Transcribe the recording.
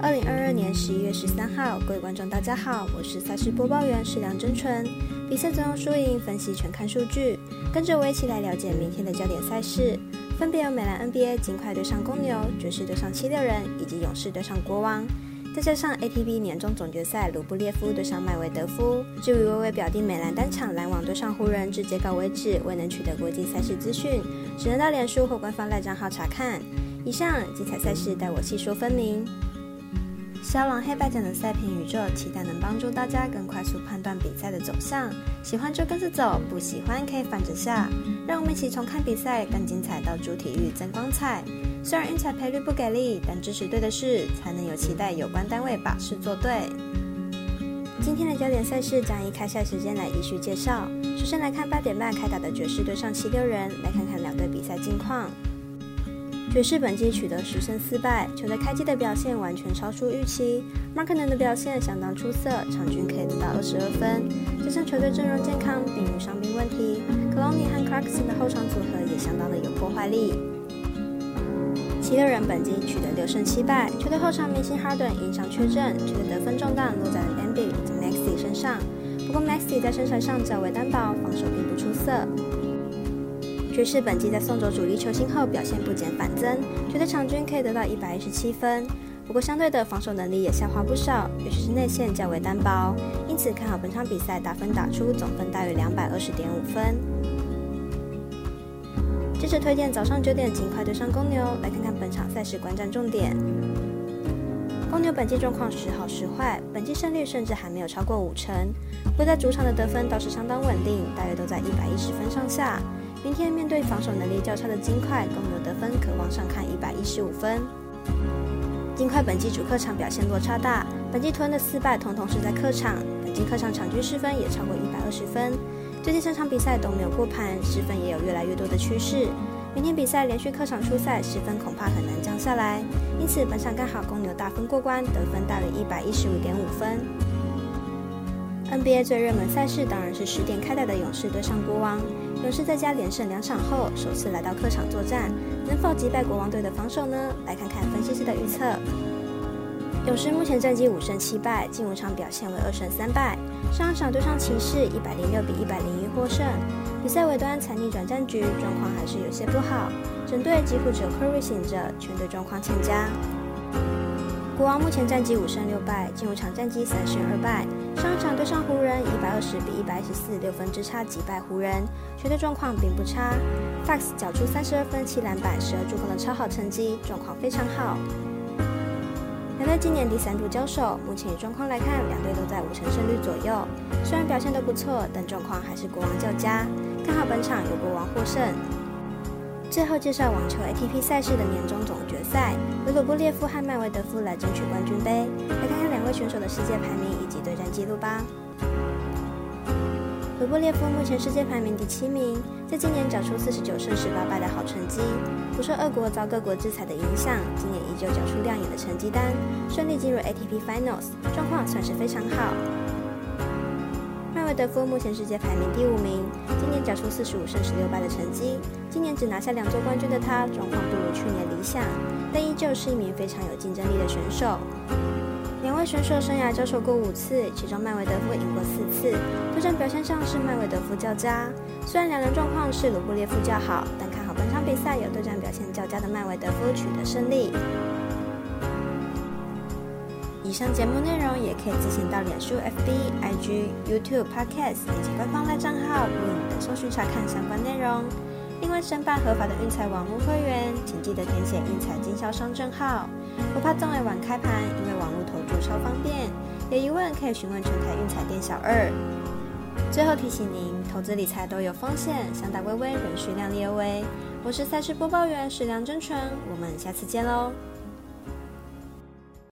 二零二二年十一月十三号，各位观众大家好，我是赛事播报员石梁真纯。比赛总有输赢分析全看数据，跟着我一起来了解明天的焦点赛事，分别有美兰 NBA 尽快对上公牛，爵士对上七六人，以及勇士对上国王。再加上 ATP 年终总决赛，卢布列夫对上麦维德夫。至于微微表弟美兰单场篮网对上湖人，至截稿为止未能取得国际赛事资讯，只能到脸书或官方赖账号查看。以上精彩赛事，待我细说分明。肖朗黑白奖的赛评宇宙，期待能帮助大家更快速判断比赛的走向。喜欢就跟着走，不喜欢可以反着下。让我们一起从看比赛更精彩到主体育增光彩。虽然运彩赔率不给力，但支持对的事，才能有期待有关单位把事做对。今天的焦点赛事将以开赛时间来依序介绍。首先来看八点半开打的爵士对上七六人，来看看两队比赛近况。爵士本季取得十胜四败，球队开机的表现完全超出预期。马克能的表现相当出色，场均可以得到二十二分。加上球队阵容健康，并无伤病问题，，Colony 和 Clarkson 的后场组合也相当的有破坏力。七六人本季取得六胜七败，球队后场明星 Harden 因伤缺阵，球队得分重担落在了 a m b i 以及 Maxi 身上。不过 Maxi 在身材上较为单薄，防守并不出色。爵士本季在送走主力球星后表现不减反增，觉得场均可以得到一百一十七分。不过相对的防守能力也下滑不少，尤其是内线较为单薄，因此看好本场比赛打分打出总分大约两百二十点五分。接着推荐早上九点尽快对上公牛，来看看本场赛事观战重点。公牛本季状况时好时坏，本季胜率甚至还没有超过五成，不过在主场的得分倒是相当稳定，大约都在一百一十分上下。明天面对防守能力较差的金块，公牛得分可望上看一百一十五分。金块本季主客场表现落差大，本季吞的四败统统是在客场，本季客场场均失分也超过一百二十分。最近三场比赛都没有过盘，失分也有越来越多的趋势。明天比赛连续客场出赛，失分恐怕很难降下来，因此本场看好公牛大分过关，得分大约一百一十五点五分。NBA 最热门赛事当然是十点开打的勇士对上国王。勇士在家连胜两场后，首次来到客场作战，能否击败国王队的防守呢？来看看分析师的预测。勇士目前战绩五胜七败，近五场表现为二胜三败。上一场对上骑士，一百零六比一百零一获胜。比赛尾端残逆转战局，状况还是有些不好。整队几乎只有 Curry 醒着，全队状况欠佳。国王目前战绩五胜六败，近五场战绩三胜二败。上一场对上人，一百二十比一百一十四，六分之差击败湖人，球队状况并不差。Fox 缴出三十二分、七篮板、十二助攻的超好成绩，状况非常好。两队今年第三度交手，目前以状况来看，两队都在五成胜率左右。虽然表现都不错，但状况还是国王较佳。看好本场由国王获胜。最后介绍网球 ATP 赛事的年终总决赛，维鲁布列夫和麦维德夫来争取冠军杯。来看看两位选手的世界排名以及对战记录吧。维布列夫目前世界排名第七名，在今年缴出四十九胜十八败的好成绩，不受俄国遭各国制裁的影响，今年依旧缴出亮眼的成绩单，顺利进入 ATP Finals，状况算是非常好。麦德夫目前世界排名第五名，今年缴出四十五胜十六败的成绩。今年只拿下两座冠军的他，状况不如去年理想，但依旧是一名非常有竞争力的选手。两位选手生涯交手过五次，其中麦维德夫赢过四次，对战表现上是麦维德夫较佳。虽然两人状况是卢布列夫较好，但看好本场比赛有对战表现较佳的麦维德夫取得胜利。以上节目内容也可以自行到脸书、FB、IG、YouTube、Podcast 以及官方赖账号、等搜寻查看相关内容。另外，申办合法的运彩网络会员，请记得填写运彩经销商证号。不怕中尾晚开盘，因为网络投注超方便。有疑问可以询问全台运彩店小二。最后提醒您，投资理财都有风险，想打微微仍需量力而为。我是赛事播报员史梁真纯，我们下次见喽。